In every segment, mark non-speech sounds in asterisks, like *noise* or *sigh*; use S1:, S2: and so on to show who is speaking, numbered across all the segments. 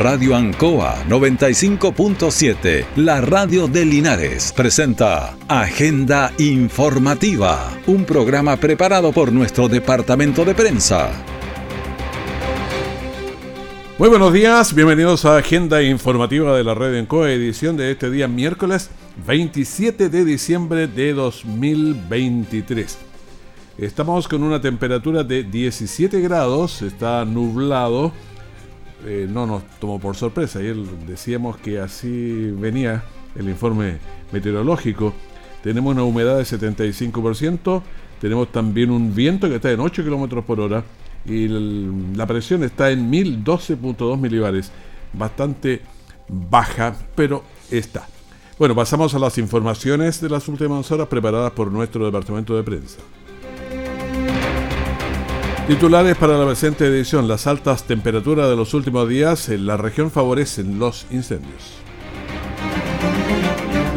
S1: Radio Ancoa 95.7, la radio de Linares, presenta Agenda Informativa, un programa preparado por nuestro departamento de prensa.
S2: Muy buenos días, bienvenidos a Agenda Informativa de la Red Ancoa, edición de este día miércoles 27 de diciembre de 2023. Estamos con una temperatura de 17 grados, está nublado eh, no nos tomó por sorpresa. Ayer decíamos que así venía el informe meteorológico. Tenemos una humedad de 75%, tenemos también un viento que está en 8 km por hora y la presión está en 1012.2 milibares. Bastante baja, pero está. Bueno, pasamos a las informaciones de las últimas horas preparadas por nuestro departamento de prensa. Titulares para la presente edición. Las altas temperaturas de los últimos días en la región favorecen los incendios.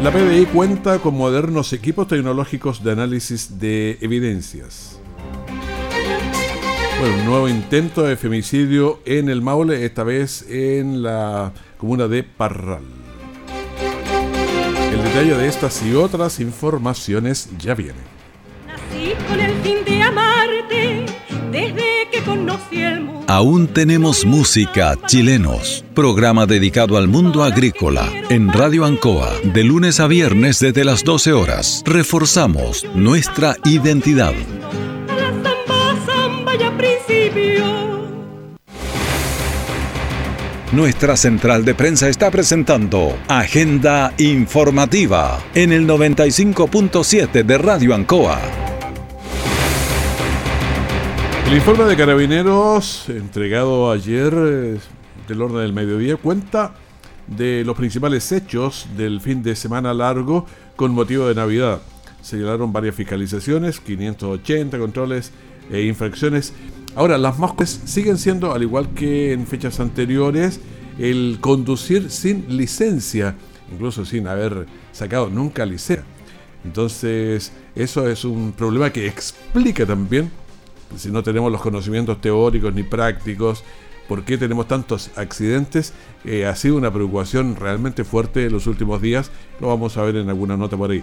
S2: La PDI cuenta con modernos equipos tecnológicos de análisis de evidencias. Bueno, un nuevo intento de femicidio en el Maule, esta vez en la comuna de Parral. El detalle de estas y otras informaciones ya viene.
S1: Aún tenemos música, chilenos. Programa dedicado al mundo agrícola en Radio Ancoa, de lunes a viernes desde las 12 horas. Reforzamos nuestra identidad. Nuestra central de prensa está presentando Agenda Informativa en el 95.7 de Radio Ancoa.
S2: El informe de carabineros entregado ayer eh, del orden del mediodía cuenta de los principales hechos del fin de semana largo con motivo de Navidad. Señalaron varias fiscalizaciones, 580 controles e infracciones. Ahora, las más siguen siendo, al igual que en fechas anteriores, el conducir sin licencia, incluso sin haber sacado nunca licencia. Entonces, eso es un problema que explica también si no tenemos los conocimientos teóricos ni prácticos, por qué tenemos tantos accidentes, eh, ha sido una preocupación realmente fuerte en los últimos días, lo vamos a ver en alguna nota por ahí.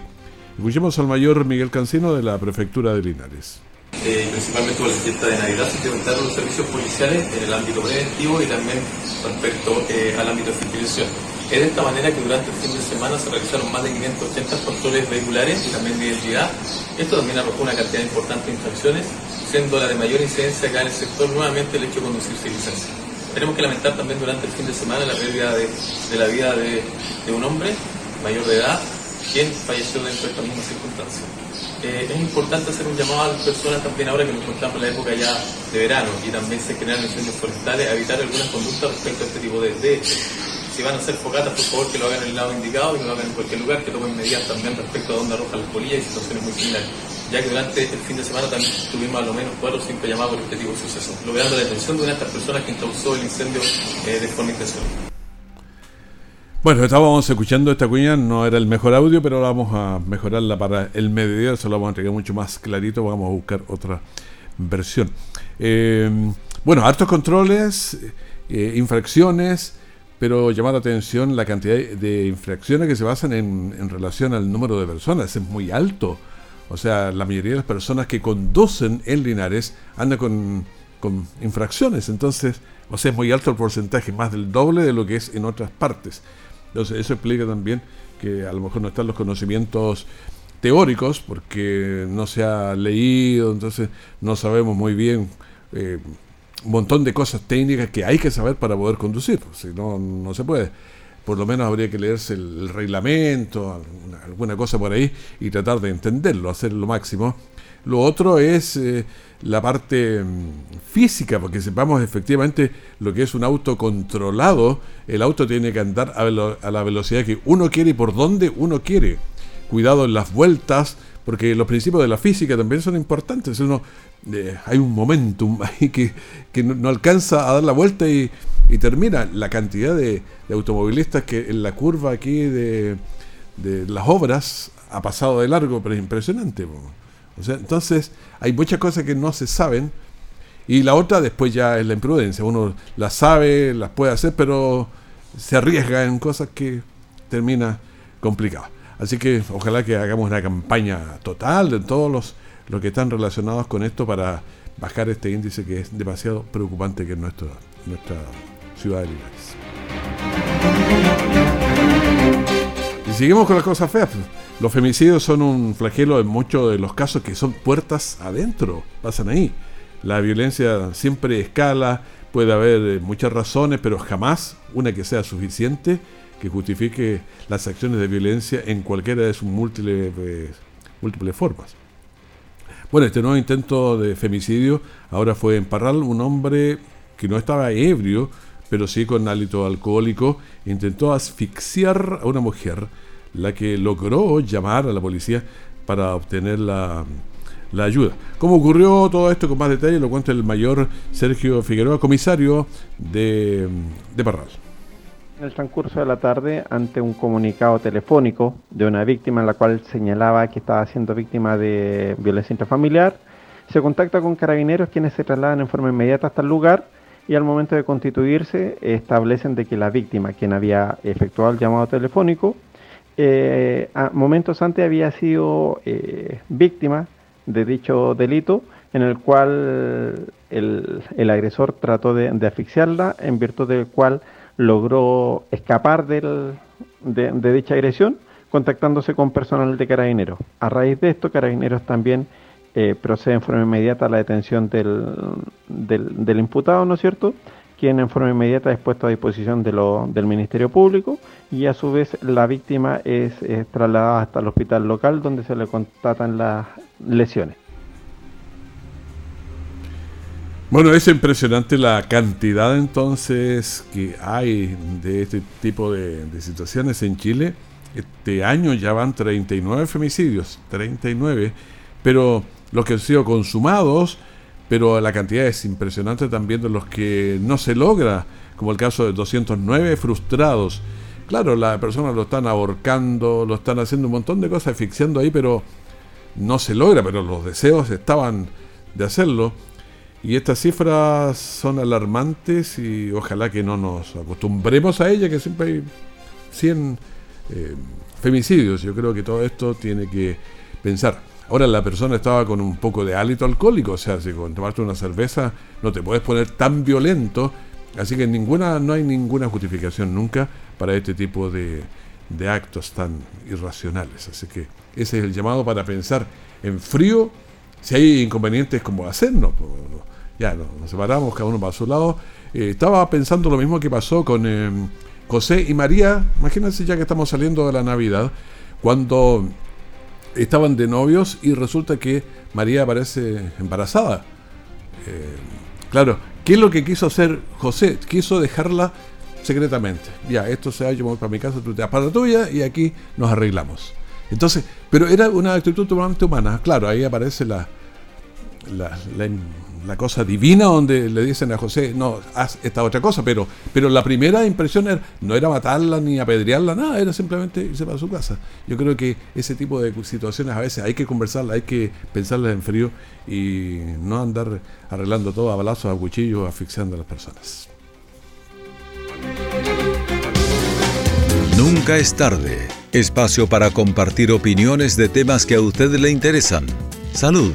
S2: Escuchemos al mayor Miguel Cancino de la Prefectura de Linares.
S3: Eh, principalmente con la fiesta de Navidad se incrementaron los servicios policiales en el ámbito preventivo y también respecto eh, al ámbito de fiscalización. Es de esta manera que durante el fin de semana se realizaron más de 580 controles vehiculares y también de identidad. Esto también arrojó una cantidad importante de infracciones, siendo la de mayor incidencia acá en el sector nuevamente el hecho de conducir sin licencia. Tenemos que lamentar también durante el fin de semana la pérdida de, la vida de, un hombre mayor de edad, quien falleció dentro de estas mismas circunstancias. Eh, es importante hacer un llamado a las personas también ahora que nos encontramos en la época ya de verano y también se generan incendios forestales a evitar algunas conductas respecto a este tipo de, de. Si van a hacer fogatas, por favor que lo hagan en el lado indicado y no lo hagan en cualquier lugar, que tomen medidas también respecto a dónde arrojan las polillas y situaciones muy similares. Ya que durante el fin de semana también tuvimos a lo menos cuatro o cinco llamados por este tipo de sucesos, logrando la detención de una de estas personas que causó el incendio eh, de forma intencional.
S2: Bueno, estábamos escuchando esta cuña, no era el mejor audio, pero vamos a mejorarla para el mediodía, se lo vamos a entregar mucho más clarito, vamos a buscar otra versión. Eh, bueno, hartos controles, eh, infracciones, pero llama la atención la cantidad de infracciones que se basan en, en relación al número de personas, es muy alto. O sea, la mayoría de las personas que conducen en Linares andan con, con infracciones, entonces, o sea, es muy alto el porcentaje, más del doble de lo que es en otras partes. Entonces, eso explica también que a lo mejor no están los conocimientos teóricos, porque no se ha leído, entonces no sabemos muy bien eh, un montón de cosas técnicas que hay que saber para poder conducir, si no, no se puede. Por lo menos habría que leerse el, reglamento, alguna, cosa por ahí, y tratar de entenderlo, hacer lo máximo. Lo otro es eh, la parte mm, física, porque sepamos efectivamente lo que es un auto controlado. El auto tiene que andar a, a la velocidad que uno quiere y por donde uno quiere. Cuidado en las vueltas, porque los principios de la física también son importantes. Uno, eh, hay un momentum *laughs* ahí que, que no, no, alcanza a dar la vuelta y, y termina. La cantidad de, automovilistas que en la curva aquí de, de, las obras ha pasado de largo, pero es impresionante. O sea, entonces hay muchas cosas que no se saben Y la otra después ya es la imprudencia. Uno las sabe, las puede hacer, pero se arriesga en cosas que termina complicado. Así que ojalá que hagamos una campaña total de todos los, los que están relacionados con esto para bajar este índice que es demasiado preocupante que es nuestro, nuestra ciudad de Linares. Y seguimos con las cosas feas. Los femicidios son un flagelo en muchos de los casos que son puertas adentro, pasan ahí. La violencia siempre escala, puede haber eh, muchas razones, pero jamás una que sea suficiente que justifique las acciones de violencia en cualquiera de sus múltiples, eh, múltiples formas. Bueno, este nuevo intento de femicidio ahora fue en Parral, un hombre que no estaba ebrio, pero sí con hálito alcohólico, intentó asfixiar a una mujer, la que logró llamar a la policía para obtener la, la ayuda. ¿Cómo ocurrió todo esto con más detalle? Lo cuenta el mayor Sergio Figueroa, comisario de, de Parral.
S4: En el transcurso de la tarde, ante un comunicado telefónico de una víctima en la cual señalaba que estaba siendo víctima de violencia intrafamiliar, se contacta con carabineros quienes se trasladan en forma inmediata hasta el lugar y al momento de constituirse establecen de que la víctima, quien había efectuado el llamado telefónico, eh, momentos antes había sido eh, víctima de dicho delito en el cual el, agresor trató de, asfixiarla, en virtud del cual logró escapar del, de, dicha agresión, contactándose con personal de carabineros. A raíz de esto, carabineros también eh, procede en forma inmediata a la detención del, del, imputado, ¿no es cierto? quien en forma inmediata es puesto a disposición de del Ministerio Público y a su vez la víctima es, trasladada hasta el hospital local donde se le constatan las lesiones.
S2: Bueno, es impresionante la cantidad entonces que hay de este tipo de, situaciones en Chile. Este año ya van 39 femicidios, 39, pero los que han sido consumados pero la cantidad es impresionante también de los que no se logra, como el caso de 209 frustrados. Claro, la persona lo están ahorcando, lo están haciendo un montón de cosas, asfixiando ahí, pero no se logra, pero los deseos estaban de hacerlo. Y estas cifras son alarmantes y ojalá que no nos acostumbremos a ellas, que siempre hay 100 eh, femicidios. Yo creo que todo esto tiene que pensar. Ahora la persona estaba con un poco de hálito alcohólico, o sea, si con tomarte una cerveza no te puedes poner tan violento, así que ninguna, no hay ninguna justificación nunca para este tipo de, actos tan irracionales. Así que ese es el llamado para pensar en frío, si hay inconvenientes como hacernos. ya nos, separamos, cada uno para su lado. Eh, estaba pensando lo mismo que pasó con eh, José y María, imagínense ya que estamos saliendo de la Navidad, cuando estaban de novios y resulta que María aparece embarazada. Eh, claro, ¿qué es lo que quiso hacer José? Quiso dejarla secretamente. Ya, esto se ha yo para mi casa, tú te vas para la tuya y aquí nos arreglamos. Entonces, pero era una actitud totalmente humana. Claro, ahí aparece la, la, cosa divina donde le dicen a José, no, haz esta otra cosa, pero, pero la primera impresión no era matarla ni apedrearla, nada, era simplemente irse para su casa. Yo creo que ese tipo de situaciones a veces hay que conversarlas, hay que pensarlas en frío y no andar arreglando todo a balazos, a cuchillos, asfixiando a las personas.
S1: Nunca es tarde. Espacio para compartir opiniones de temas que a usted le interesan. Salud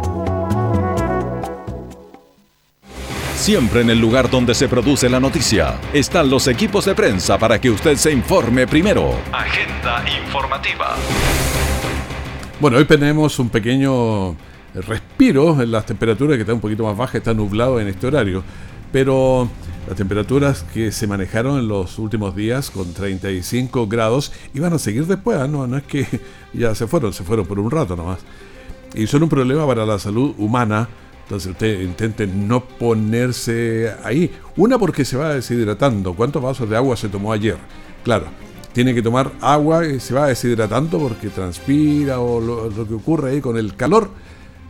S1: Siempre en el lugar donde se produce la noticia están los equipos de prensa para que usted se informe primero. Agenda informativa.
S2: Bueno, hoy tenemos un pequeño respiro en las temperaturas que está un poquito más baja, está nublado en este horario, pero las temperaturas que se manejaron en los últimos días con 35 grados iban a seguir después, ¿ah? no, no es que *laughs* ya se fueron, se fueron por un rato nomás. Y son un problema para la salud humana Entonces usted intente no ponerse ahí. Una porque se va deshidratando. ¿Cuántos vasos de agua se tomó ayer? Claro, tiene que tomar agua y se va deshidratando porque transpira o lo, que ocurre ahí con el calor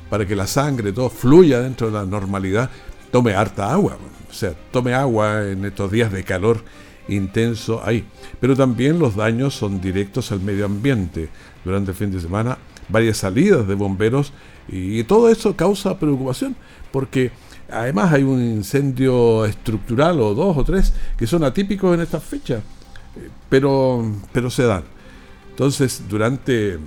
S2: para que la sangre todo fluya dentro de la normalidad. Tome harta agua. O sea, tome agua en estos días de calor intenso ahí. Pero también los daños son directos al medio ambiente. Durante el fin de semana, varias salidas de bomberos y todo eso causa preocupación porque además hay un incendio estructural o dos o tres que son atípicos en estas fechas, pero, pero se dan. Entonces, durante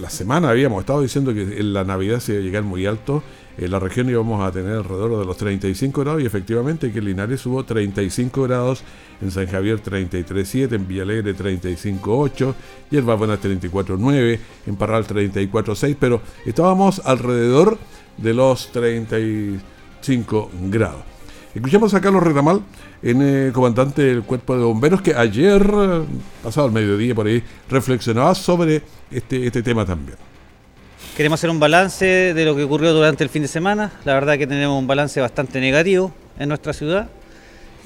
S2: la semana habíamos estado diciendo que la Navidad se iba a llegar muy alto en la región íbamos a tener alrededor de los 35 grados y efectivamente que en Linares hubo 35 grados, en San Javier 33.7, en Villalegre 35.8, Yerba Buena 34.9, en Parral 34.6, pero estábamos alrededor de los 35 grados. Escuchamos a Carlos Retamal, en, eh, comandante del Cuerpo de Bomberos, que ayer, pasado el mediodía por ahí, reflexionaba sobre este, este tema también.
S5: Queremos hacer un balance de lo que ocurrió durante el fin de semana. La verdad que tenemos un balance bastante negativo en nuestra ciudad.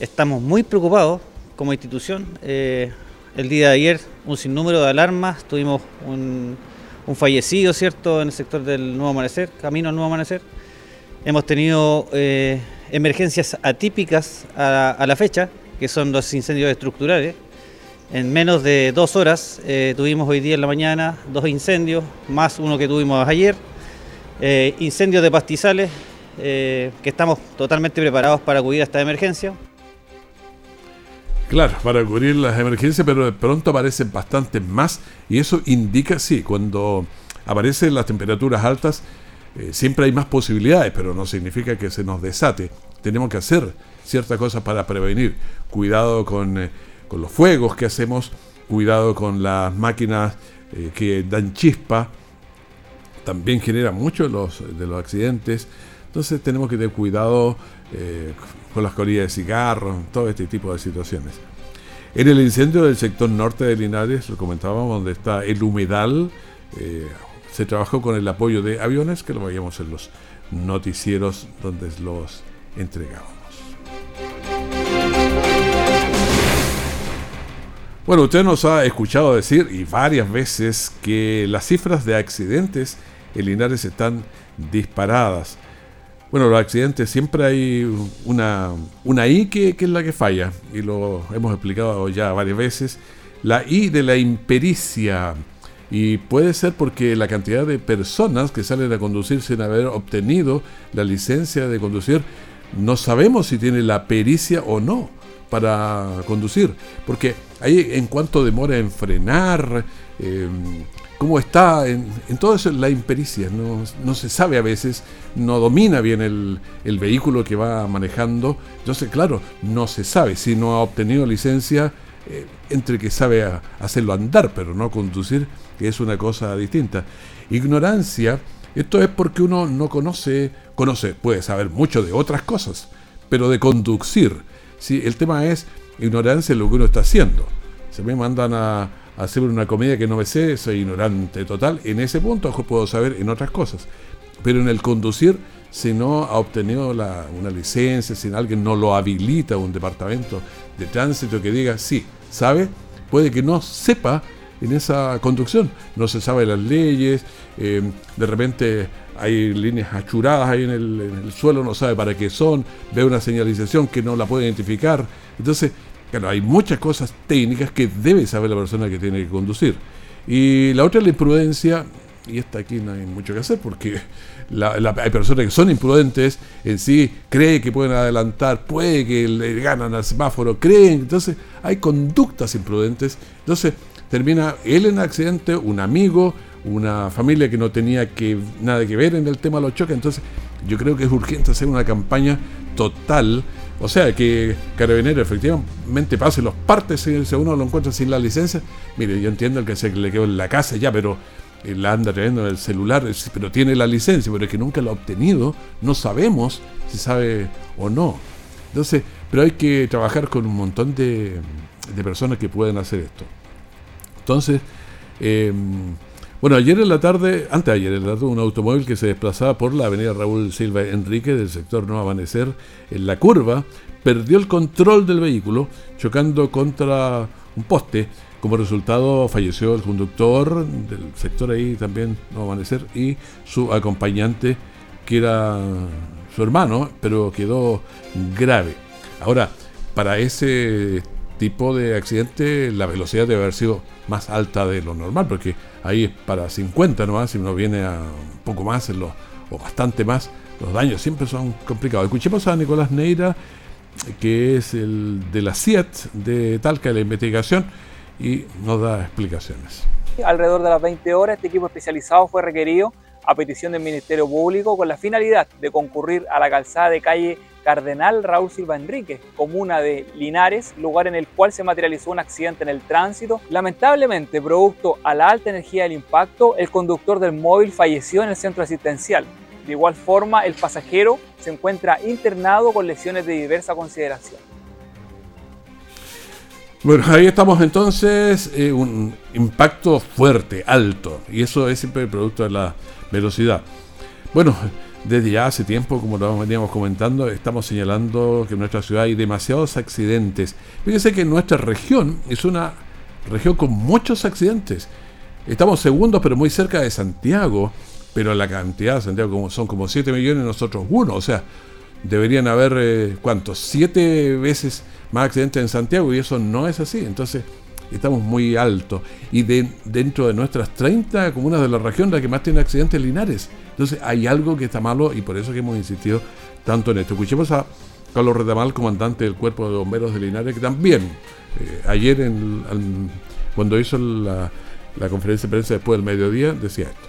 S5: Estamos muy preocupados como institución. Eh, el día de ayer un sinnúmero de alarmas, tuvimos un, fallecido, ¿cierto?, en el sector del Nuevo Amanecer, camino al Nuevo Amanecer. Hemos tenido eh, emergencias atípicas a la fecha, que son los incendios estructurales, en menos de dos horas eh, tuvimos hoy día en la mañana dos incendios, más uno que tuvimos ayer. Eh, incendios de pastizales, eh, que estamos totalmente preparados para cubrir esta emergencia.
S2: Claro, para cubrir las emergencias, pero de pronto aparecen bastantes más y eso indica, sí, cuando aparecen las temperaturas altas, siempre hay más posibilidades, pero no significa que se nos desate. Tenemos que hacer ciertas cosas para prevenir. Cuidado con con los fuegos que hacemos, cuidado con las máquinas eh, que dan chispa, también genera mucho de los, de los accidentes. Entonces tenemos que tener cuidado eh, con las colillas de cigarro, todo este tipo de situaciones. En el incendio del sector norte de Linares, lo comentábamos, donde está el humedal, eh, se trabajó con el apoyo de aviones, que lo veíamos en los noticieros donde los entregamos. Bueno, usted nos ha escuchado decir y varias veces que las cifras de accidentes en Linares están disparadas. Bueno, los accidentes siempre hay una, una I que, que, es la que falla, y lo hemos explicado ya varias veces. La I de la impericia. Y puede ser porque la cantidad de personas que salen a conducir sin haber obtenido la licencia de conducir, no sabemos si tiene la pericia o no para conducir. Porque ahí en cuanto demora en frenar, em, cómo está, en, todo eso la impericia, no, se sabe a veces, no domina bien el, vehículo que va manejando, entonces claro, no se sabe si no ha obtenido licencia, eh, entre que sabe hacerlo andar, pero no conducir, que es una cosa distinta. Ignorancia, esto es porque uno no conoce, conoce, puede saber mucho de otras cosas, pero de conducir, si el tema es ignorancia en lo que uno está haciendo. Se me mandan a, hacer una comida que no me sé, soy ignorante total. En ese punto puedo saber en otras cosas. Pero en el conducir, si no ha obtenido una licencia, si alguien no lo habilita un departamento de tránsito que diga, sí, sabe, puede que no sepa en esa conducción. No se sabe las leyes, eh, de repente hay líneas achuradas ahí en el, suelo, no sabe para qué son, ve una señalización que no la puede identificar. Entonces, claro, hay muchas cosas técnicas que debe saber la persona que tiene que conducir. Y la otra es la imprudencia, y esta aquí no hay mucho que hacer porque hay personas que son imprudentes en sí, creen que pueden adelantar, puede que le ganan al semáforo, creen, entonces hay conductas imprudentes. Entonces, termina él en accidente, un amigo, una familia que no tenía que, nada que ver en el tema de los choques. Entonces, yo creo que es urgente hacer una campaña total. O sea, que Carabinero efectivamente pase los partes si uno lo encuentra sin la licencia. Mire, yo entiendo que se le quedó en la casa ya, pero la anda trayendo en el celular, pero tiene la licencia, pero es que nunca la ha obtenido. No sabemos si sabe o no. Entonces, pero hay que trabajar con un montón de, personas que pueden hacer esto. Entonces, eh, Bueno, ayer en la tarde, antes de ayer en la tarde, un automóvil que se desplazaba por la avenida Raúl Silva Enrique del sector Nuevo Amanecer, en la curva, perdió el control del vehículo, chocando contra un poste. Como resultado, falleció el conductor del sector ahí también Nuevo Amanecer y su acompañante, que era su hermano, pero quedó grave. Ahora, para ese tipo de accidente, la velocidad debe haber sido más alta de lo normal, porque ahí es para 50 nomás, si uno viene a un poco más en o bastante más, los daños siempre son complicados. Escuchemos a Nicolás Neira, que es el de la CIET de Talca de la investigación, y nos da explicaciones.
S6: Alrededor de las 20 horas, este equipo especializado fue requerido a petición del Ministerio Público con la finalidad de concurrir a la calzada de calle Cardenal Raúl Silva Enrique, comuna de Linares, lugar en el cual se materializó un accidente en el tránsito. Lamentablemente, producto a la alta energía del impacto, el conductor del móvil falleció en el centro asistencial. De igual forma, el pasajero se encuentra internado con lesiones de diversa consideración.
S2: Bueno, ahí estamos entonces, eh, un impacto fuerte, alto, y eso es siempre producto de la velocidad. Bueno, desde ya hace tiempo, como lo veníamos comentando, estamos señalando que en nuestra ciudad hay demasiados accidentes. Fíjense que nuestra región es una región con muchos accidentes. Estamos segundos, pero muy cerca de Santiago, pero la cantidad de Santiago son como 7 millones, nosotros uno, o sea, deberían haber, eh, ¿cuántos? 7 veces más accidentes en Santiago y eso no es así. Entonces, estamos muy altos. Y de, dentro de nuestras 30 comunas de la región, la que más tiene accidentes Linares. Entonces, hay algo que está malo y por eso que hemos insistido tanto en esto. Escuchemos a Carlos Retamal, comandante del Cuerpo de Bomberos de Linares, que también eh, ayer, cuando hizo la, conferencia de prensa después del mediodía, decía esto.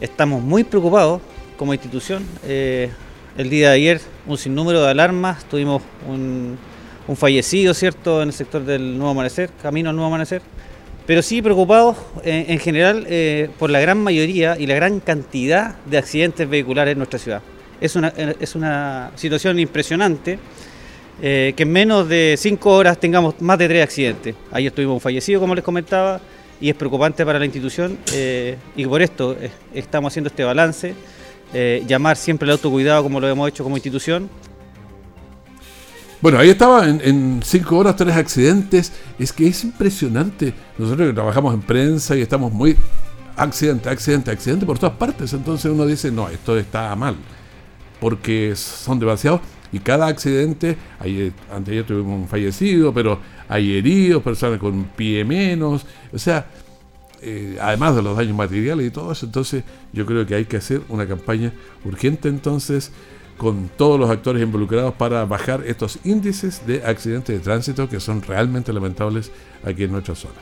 S5: Estamos muy preocupados como institución. Eh, el día de ayer un sinnúmero de alarmas, tuvimos un, un fallecido, ¿cierto?, en el sector del Nuevo Amanecer, camino al Nuevo Amanecer. Pero sí preocupados eh, en general eh, por la gran mayoría y la gran cantidad de accidentes vehiculares en nuestra ciudad. Es una, eh, es una situación impresionante que en menos de cinco horas tengamos más de tres accidentes. Ayer tuvimos un fallecido, como les comentaba, y es preocupante para la institución y por esto estamos haciendo este balance. llamar siempre al autocuidado como lo hemos hecho como institución
S2: bueno, ahí estaba en, cinco horas tres accidentes. Es que es impresionante. Nosotros que trabajamos en prensa y estamos muy accidente, accidente, accidente por todas partes. Entonces uno dice, no, esto está mal. Porque son demasiados. Y cada accidente, ayer, antes tuvimos un fallecido, pero hay heridos, personas con pie menos. O sea, eh, además de los daños materiales y todo eso. Entonces yo creo que hay que hacer una campaña urgente entonces con todos los actores involucrados para bajar estos índices de accidentes de tránsito que son realmente lamentables aquí en nuestra zona.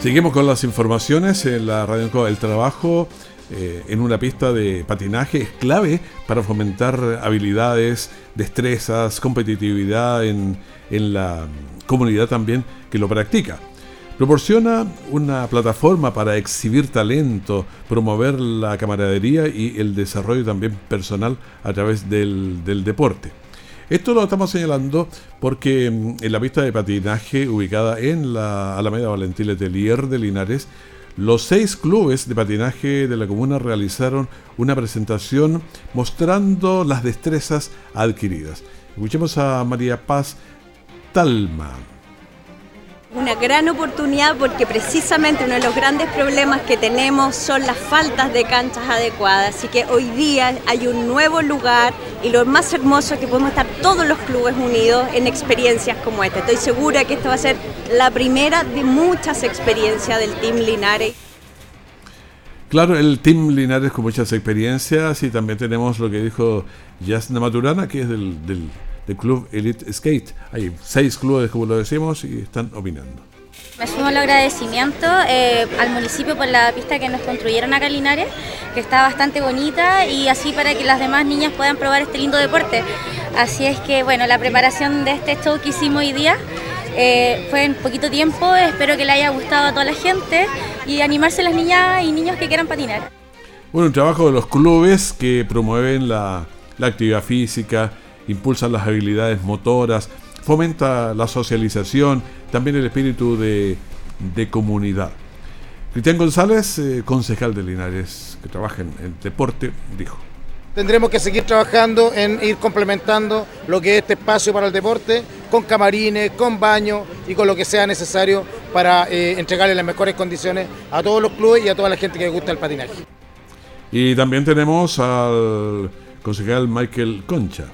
S2: Seguimos con las informaciones en la radio. El trabajo eh, en una pista de patinaje es clave para fomentar habilidades, destrezas, competitividad en la comunidad también que lo practica. Proporciona una plataforma para exhibir talento, promover la camaradería y el desarrollo también personal a través del, deporte. Esto lo estamos señalando porque mm, en la pista de patinaje ubicada en la Alameda Valentín Letelier de Linares, los seis clubes de patinaje de la comuna realizaron una presentación mostrando las destrezas adquiridas. Escuchemos a María Paz Talma.
S7: Una gran oportunidad porque precisamente uno de los grandes problemas que tenemos son las faltas de canchas adecuadas. Así que hoy día hay un nuevo lugar y lo más hermoso es que podemos estar todos los clubes unidos en experiencias como esta. Estoy segura que esta va a ser la primera de muchas experiencias del Team Linares.
S2: Claro, el Team Linares con muchas experiencias y también tenemos lo que dijo Yasna Maturana, que es del del Club Elite Skate. Hay seis clubes, como lo decimos, y están opinando.
S8: Me sumo el agradecimiento eh, al municipio por la pista que nos construyeron acá en Linares, que está bastante bonita y así para que las demás niñas puedan probar este lindo deporte. Así es que, bueno, la preparación de este show que hicimos hoy día eh, fue en poquito tiempo, espero que le haya gustado a toda la gente y animarse las niñas y niños que quieran patinar.
S2: Bueno, un trabajo de los clubes que promueven la, la actividad física, impulsan las habilidades motoras, fomenta la socialización, también el espíritu de, de comunidad. Cristian González, eh, concejal de Linares, que trabaja en el deporte, dijo.
S9: Tendremos que seguir trabajando en ir complementando lo que es este espacio para el deporte, con camarines, con baño y con lo que sea necesario para eh, entregarle las mejores condiciones a todos los clubes y a toda la gente que le gusta el patinaje.
S2: Y también tenemos al concejal Michael Concha.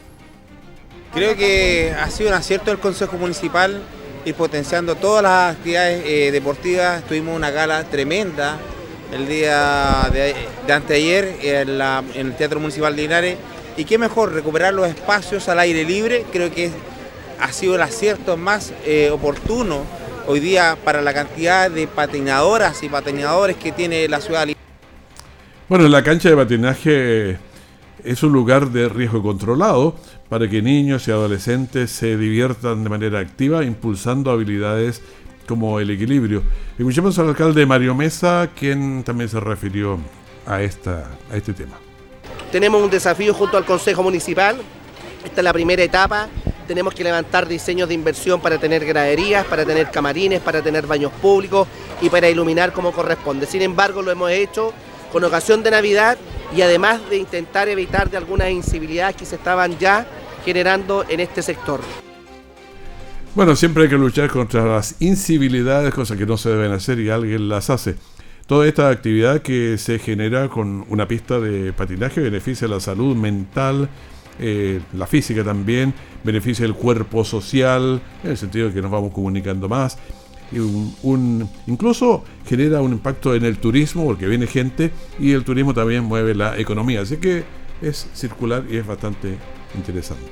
S10: Creo que ha sido un acierto del Consejo Municipal ir potenciando todas las actividades eh, deportivas. Tuvimos una gala tremenda el día de, anteayer en, el Teatro Municipal de Linares. Y qué mejor, recuperar los espacios al aire libre. Creo que ha sido el acierto más eh, oportuno hoy día para la cantidad de patinadoras y patinadores que tiene la ciudad.
S2: Bueno, la cancha de patinaje es un lugar de riesgo controlado para que niños y adolescentes se diviertan de manera activa, impulsando habilidades como el equilibrio. Escuchemos al alcalde Mario Mesa, quien también se refirió a, esta, a este tema.
S11: Tenemos un desafío junto al Consejo Municipal. Esta es la primera etapa. Tenemos que levantar diseños de inversión para tener graderías, para tener camarines, para tener baños públicos y para iluminar como corresponde. Sin embargo, lo hemos hecho con ocasión de Navidad y además de intentar evitar de algunas incivilidades que se estaban ya generando en este sector.
S2: Bueno, siempre hay que luchar contra las incivilidades, cosas que no se deben hacer y alguien las hace. Toda esta actividad que se genera con una pista de patinaje beneficia la salud mental, eh, la física también, beneficia el cuerpo social, en el sentido de que nos vamos comunicando más. Incluso genera un impacto en el turismo, porque viene gente y el turismo también mueve la economía. Así que es circular y es bastante interesante.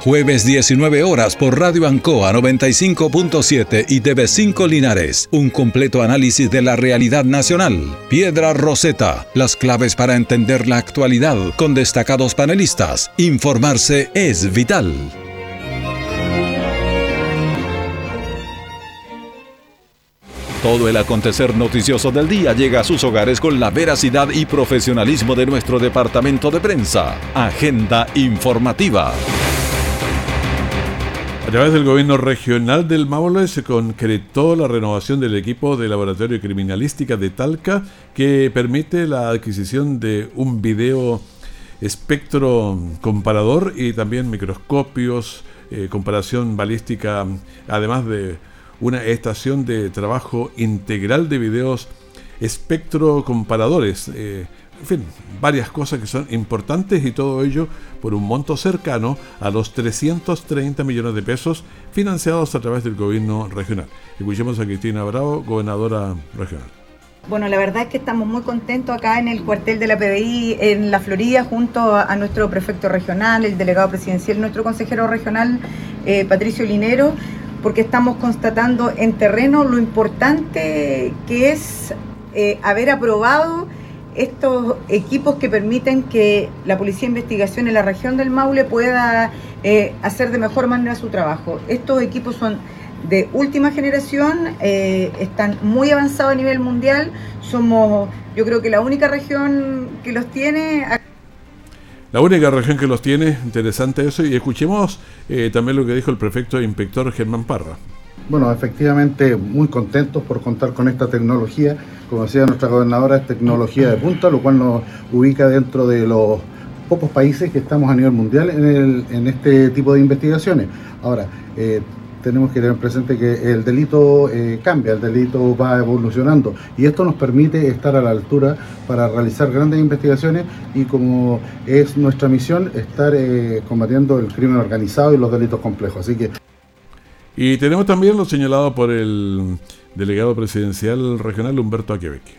S1: Jueves 19 horas por Radio Ancoa 95.7 y TV5 Linares. Un completo análisis de la realidad nacional. Piedra Roseta. Las claves para entender la actualidad con destacados panelistas. Informarse es vital. Todo el acontecer noticioso del día llega a sus hogares con la veracidad y profesionalismo de nuestro departamento de prensa. Agenda informativa.
S2: A través del gobierno regional del Maule se concretó la renovación del equipo de laboratorio criminalística de Talca que permite la adquisición de un video espectro comparador y también microscopios, eh, comparación balística, además de una estación de trabajo integral de videos espectro comparadores. Eh, en fin, varias cosas que son importantes y todo ello por un monto cercano a los 330 millones de pesos financiados a través del gobierno regional. Escuchemos a Cristina Bravo, gobernadora regional.
S12: Bueno, la verdad es que estamos muy contentos acá en el cuartel de la PDI en la Florida junto a, nuestro prefecto regional, el delegado presidencial, nuestro consejero regional, eh, Patricio Linero, porque estamos constatando en terreno lo importante que es eh, haber aprobado estos equipos que permiten que la Policía de Investigación en la región del Maule pueda eh, hacer de mejor manera su trabajo. Estos equipos son de última generación, eh, están muy avanzados a nivel mundial, somos yo creo que la única región que los tiene.
S2: La única región que los tiene, interesante eso, y escuchemos eh, también lo que dijo el prefecto e inspector Germán Parra.
S13: Bueno, efectivamente, muy contentos por contar con esta tecnología. Como decía nuestra gobernadora, es tecnología de punta, lo cual nos ubica dentro de los pocos países que estamos a nivel mundial en, este tipo de investigaciones. Ahora, eh, tenemos que tener presente que el delito eh, cambia, el delito va evolucionando y esto nos permite estar a la altura para realizar grandes investigaciones y como es nuestra misión, estar eh, combatiendo el crimen organizado y los delitos complejos. Así que...
S2: Y tenemos también lo señalado por el delegado presidencial regional Humberto Aquebeque.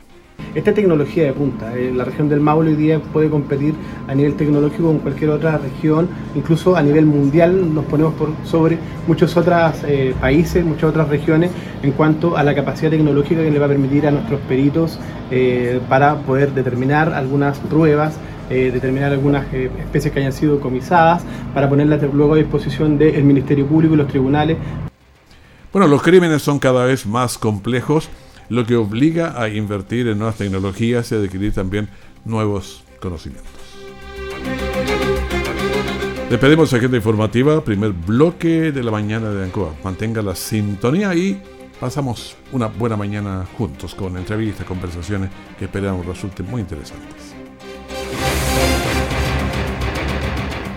S14: Esta tecnología de punta, eh, la región del Maule hoy día puede competir a nivel tecnológico con cualquier otra región, incluso a nivel mundial nos ponemos por sobre muchos otros eh, países, muchas otras regiones en cuanto a la capacidad tecnológica que le va a permitir a nuestros peritos eh, para poder determinar algunas pruebas determinar algunas especies que hayan sido comisadas para ponerlas luego a disposición del Ministerio Público y los tribunales.
S2: Bueno, los crímenes son cada vez más complejos lo que obliga a invertir en nuevas tecnologías y adquirir también nuevos conocimientos. Despedimos agenda informativa, primer bloque de la mañana de Ancoa. Mantenga la sintonía y pasamos una buena mañana juntos con entrevistas, conversaciones que esperamos resulten muy interesantes.